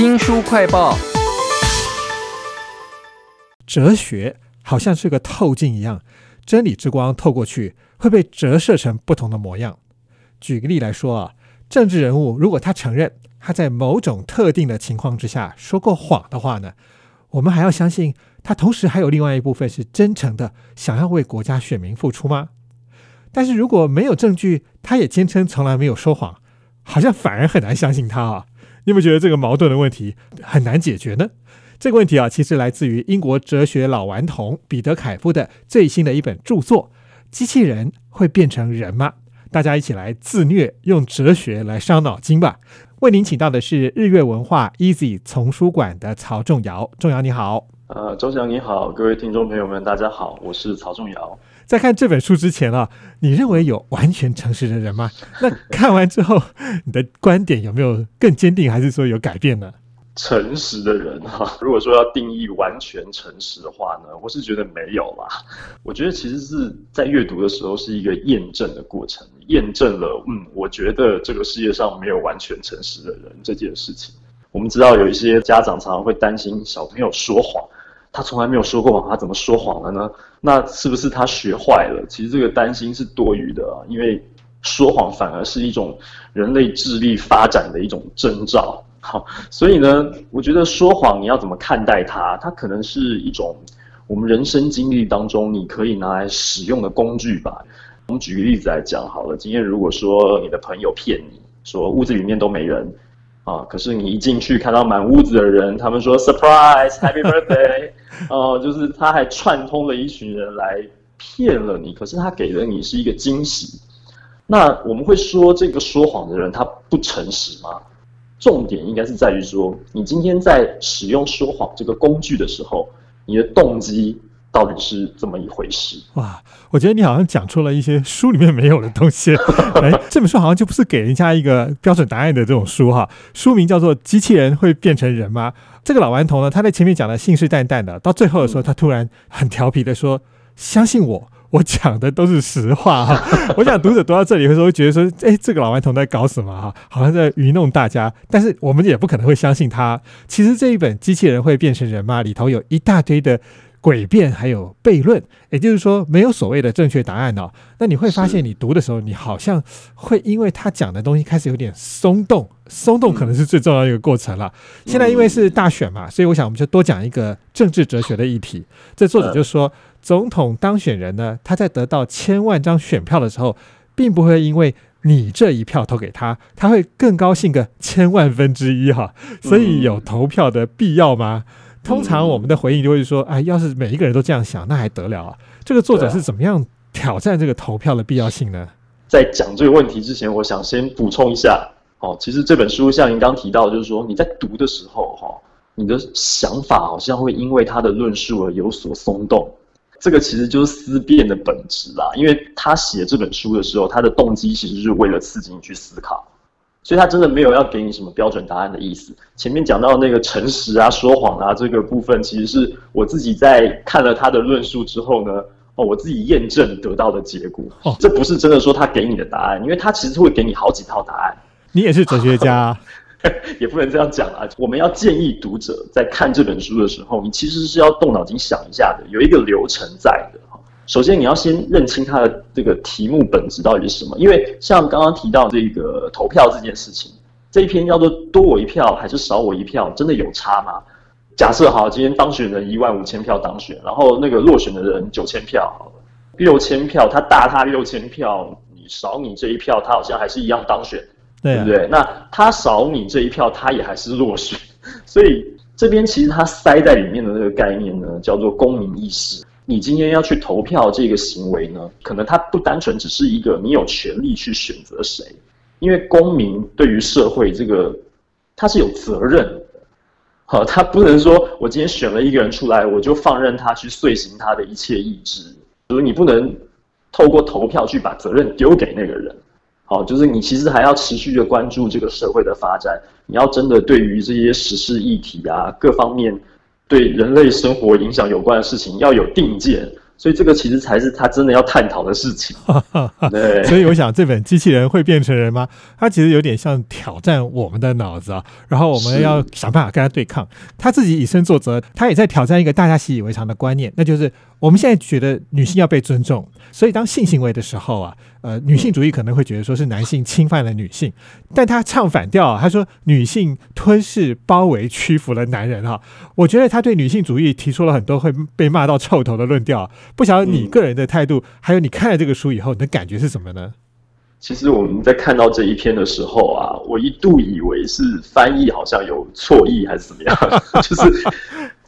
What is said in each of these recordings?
新书快报：哲学好像是个透镜一样，真理之光透过去会被折射成不同的模样。举个例来说啊，政治人物如果他承认他在某种特定的情况之下说过谎的话呢，我们还要相信他同时还有另外一部分是真诚的，想要为国家选民付出吗？但是如果没有证据，他也坚称从来没有说谎，好像反而很难相信他啊。你有没有觉得这个矛盾的问题很难解决呢？这个问题啊，其实来自于英国哲学老顽童彼得凯夫的最新的一本著作《机器人会变成人吗》。大家一起来自虐，用哲学来伤脑筋吧。为您请到的是日月文化 Easy 丛书馆的曹仲尧。仲尧你好，呃，周翔你好，各位听众朋友们，大家好，我是曹仲尧。在看这本书之前啊，你认为有完全诚实的人吗？那看完之后，你的观点有没有更坚定，还是说有改变呢？诚实的人哈，如果说要定义完全诚实的话呢，我是觉得没有啦。我觉得其实是在阅读的时候是一个验证的过程，验证了嗯，我觉得这个世界上没有完全诚实的人这件事情。我们知道有一些家长常常会担心小朋友说谎。他从来没有说过谎，他怎么说谎了呢？那是不是他学坏了？其实这个担心是多余的啊，因为说谎反而是一种人类智力发展的一种征兆。好，所以呢，我觉得说谎你要怎么看待它？它可能是一种我们人生经历当中你可以拿来使用的工具吧。我们举个例子来讲好了，今天如果说你的朋友骗你说屋子里面都没人。啊！可是你一进去看到满屋子的人，他们说 “surprise happy birthday”，哦，就是他还串通了一群人来骗了你。可是他给了你是一个惊喜。那我们会说这个说谎的人他不诚实吗？重点应该是在于说，你今天在使用说谎这个工具的时候，你的动机。到底是怎么一回事？哇，我觉得你好像讲出了一些书里面没有的东西。哎，这本书好像就不是给人家一个标准答案的这种书哈。书名叫做《机器人会变成人吗》。这个老顽童呢，他在前面讲的信誓旦旦的，到最后的时候，他突然很调皮的说：“相信我，我讲的都是实话。”哈，我想读者读到这里的时候，会觉得说：“哎，这个老顽童在搞什么？哈，好像在愚弄大家。”但是我们也不可能会相信他。其实这一本《机器人会变成人吗》里头有一大堆的。诡辩还有悖论，也就是说没有所谓的正确答案哦。那你会发现，你读的时候，你好像会因为他讲的东西开始有点松动，松动可能是最重要的一个过程了。现在因为是大选嘛，所以我想我们就多讲一个政治哲学的议题。这作者就说，总统当选人呢，他在得到千万张选票的时候，并不会因为你这一票投给他，他会更高兴个千万分之一哈。所以有投票的必要吗？通常我们的回应就会说：“哎，要是每一个人都这样想，那还得了啊？”这个作者是怎么样挑战这个投票的必要性呢？在讲这个问题之前，我想先补充一下哦。其实这本书像您刚提到，就是说你在读的时候，哈，你的想法好像会因为他的论述而有所松动。这个其实就是思辨的本质啦。因为他写这本书的时候，他的动机其实是为了刺激你去思考。所以他真的没有要给你什么标准答案的意思。前面讲到那个诚实啊、说谎啊这个部分，其实是我自己在看了他的论述之后呢，哦，我自己验证得到的结果。哦，这不是真的说他给你的答案，因为他其实会给你好几套答案。你也是哲学家，也不能这样讲啊。我们要建议读者在看这本书的时候，你其实是要动脑筋想一下的，有一个流程在的。首先，你要先认清它的这个题目本质到底是什么。因为像刚刚提到这个投票这件事情，这一篇叫做“多我一票还是少我一票”，真的有差吗？假设好，今天当选人一万五千票当选，然后那个落选的人九千票，六千票，他大他六千票，你少你这一票，他好像还是一样当选，对不对？那他少你这一票，他也还是落选。所以这边其实他塞在里面的那个概念呢，叫做公民意识。你今天要去投票这个行为呢，可能它不单纯只是一个你有权利去选择谁，因为公民对于社会这个他是有责任的，好，他不能说我今天选了一个人出来，我就放任他去遂行他的一切意志，就是你不能透过投票去把责任丢给那个人，好，就是你其实还要持续的关注这个社会的发展，你要真的对于这些时事议题啊各方面。对人类生活影响有关的事情要有定见，所以这个其实才是他真的要探讨的事情。对，所以我想这本机器人会变成人吗？它其实有点像挑战我们的脑子啊，然后我们要想办法跟他对抗。他自己以身作则，他也在挑战一个大家习以为常的观念，那就是我们现在觉得女性要被尊重，所以当性行为的时候啊，呃，女性主义可能会觉得说是男性侵犯了女性，但他唱反调啊，他说女性吞噬、包围、屈服了男人哈。我觉得他对女性主义提出了很多会被骂到臭头的论调。不晓得你个人的态度，还有你看了这个书以后，你的感觉是什么呢？其实我们在看到这一篇的时候啊，我一度以为是翻译好像有错意还是怎么样，就是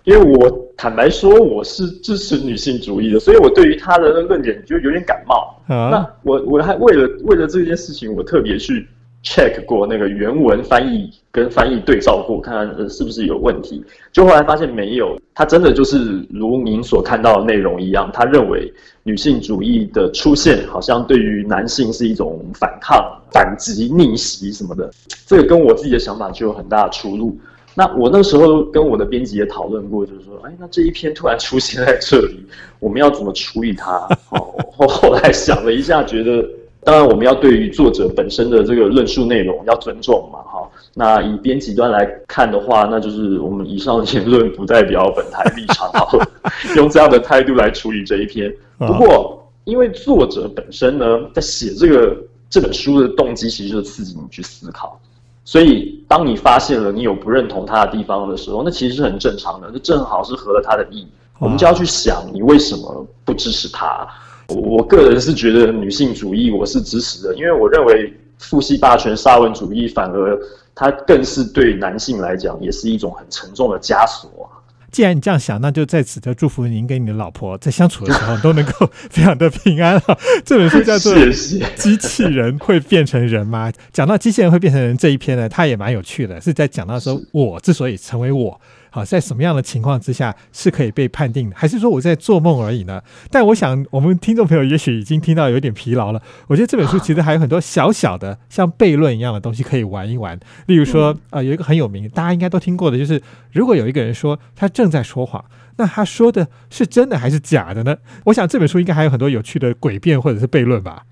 因为我坦白说我是支持女性主义的，所以我对于他的论点就有点感冒。那我我还为了为了这件事情，我特别去。check 过那个原文翻译跟翻译对照过，看看是不是有问题。就后来发现没有，他真的就是如您所看到的内容一样。他认为女性主义的出现，好像对于男性是一种反抗、反击、逆袭什么的。这个跟我自己的想法就有很大的出入。那我那时候跟我的编辑也讨论过，就是说，哎，那这一篇突然出现在这里，我们要怎么处理它？哦，后来想了一下，觉得。当然，我们要对于作者本身的这个论述内容要尊重嘛，哈。那以编辑端来看的话，那就是我们以上的言论不代表本台立场，用这样的态度来处理这一篇。不过，因为作者本身呢，在写这个这本书的动机，其实就是刺激你去思考。所以，当你发现了你有不认同他的地方的时候，那其实是很正常的，那正好是合了他的意。我们就要去想，你为什么不支持他？我个人是觉得女性主义我是支持的，因为我认为父系霸权、沙文主义反而它更是对男性来讲也是一种很沉重的枷锁啊。既然你这样想，那就在此就祝福您跟你的老婆在相处的时候都能够非常的平安啊。这本书叫做 《机器人会变成人吗》？讲到机器人会变成人这一篇呢，它也蛮有趣的，是在讲到说我之所以成为我。好，在什么样的情况之下是可以被判定的？还是说我在做梦而已呢？但我想，我们听众朋友也许已经听到有点疲劳了。我觉得这本书其实还有很多小小的像悖论一样的东西可以玩一玩。例如说，啊，有一个很有名，大家应该都听过的，就是如果有一个人说他正在说谎，那他说的是真的还是假的呢？我想这本书应该还有很多有趣的诡辩或者是悖论吧。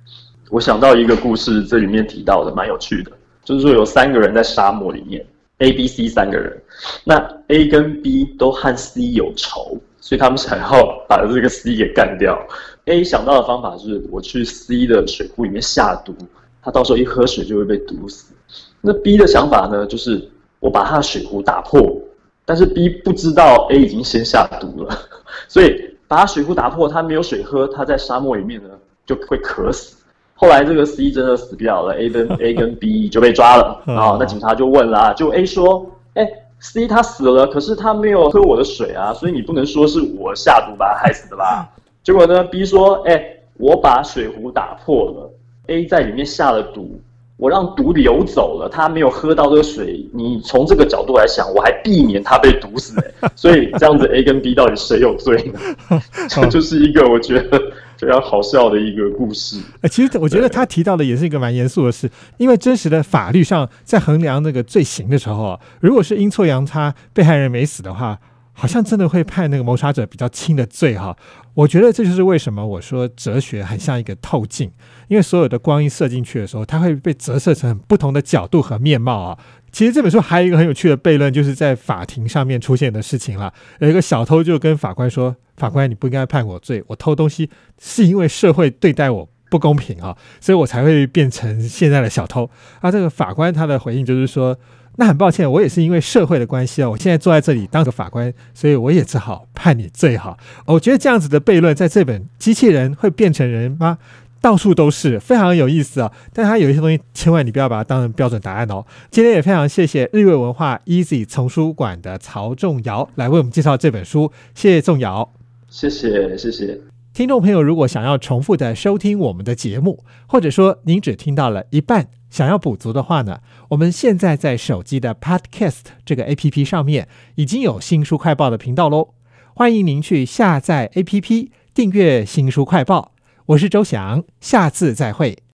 我想到一个故事，这里面提到的蛮有趣的，就是说有三个人在沙漠里面。A、B、C 三个人，那 A 跟 B 都和 C 有仇，所以他们想要把这个 C 给干掉。A 想到的方法是，我去 C 的水库里面下毒，他到时候一喝水就会被毒死。那 B 的想法呢，就是我把他的水壶打破，但是 B 不知道 A 已经先下毒了，所以把他水壶打破，他没有水喝，他在沙漠里面呢就会渴死。后来这个 C 真的死掉了，A 跟 A 跟 B 就被抓了啊。那警察就问啦，就 A 说：“哎，C 他死了，可是他没有喝我的水啊，所以你不能说是我下毒把他害死的吧？”结果呢，B 说：“哎，我把水壶打破了，A 在里面下了毒。”我让毒流走了，他没有喝到这个水。你从这个角度来想，我还避免他被毒死。所以这样子，A 跟 B 到底谁有罪呢？这 就是一个我觉得非常好笑的一个故事。哎，其实我觉得他提到的也是一个蛮严肃的事，因为真实的法律上在衡量那个罪行的时候，如果是阴错阳差被害人没死的话。好像真的会判那个谋杀者比较轻的罪哈，我觉得这就是为什么我说哲学很像一个透镜，因为所有的光一射进去的时候，它会被折射成不同的角度和面貌啊。其实这本书还有一个很有趣的悖论，就是在法庭上面出现的事情了。有一个小偷就跟法官说：“法官，你不应该判我罪，我偷东西是因为社会对待我不公平啊，所以我才会变成现在的小偷。”啊，这个法官他的回应就是说。那很抱歉，我也是因为社会的关系啊，我现在坐在这里当个法官，所以我也只好判你罪好。我觉得这样子的悖论，在这本《机器人会变成人吗》到处都是，非常有意思啊。但它有一些东西，千万你不要把它当成标准答案哦。今天也非常谢谢日月文化 Easy 丛书馆的曹仲尧来为我们介绍这本书，谢谢仲尧，谢谢谢谢。听众朋友，如果想要重复的收听我们的节目，或者说您只听到了一半。想要补足的话呢，我们现在在手机的 Podcast 这个 APP 上面已经有新书快报的频道喽，欢迎您去下载 APP 订阅新书快报。我是周翔，下次再会。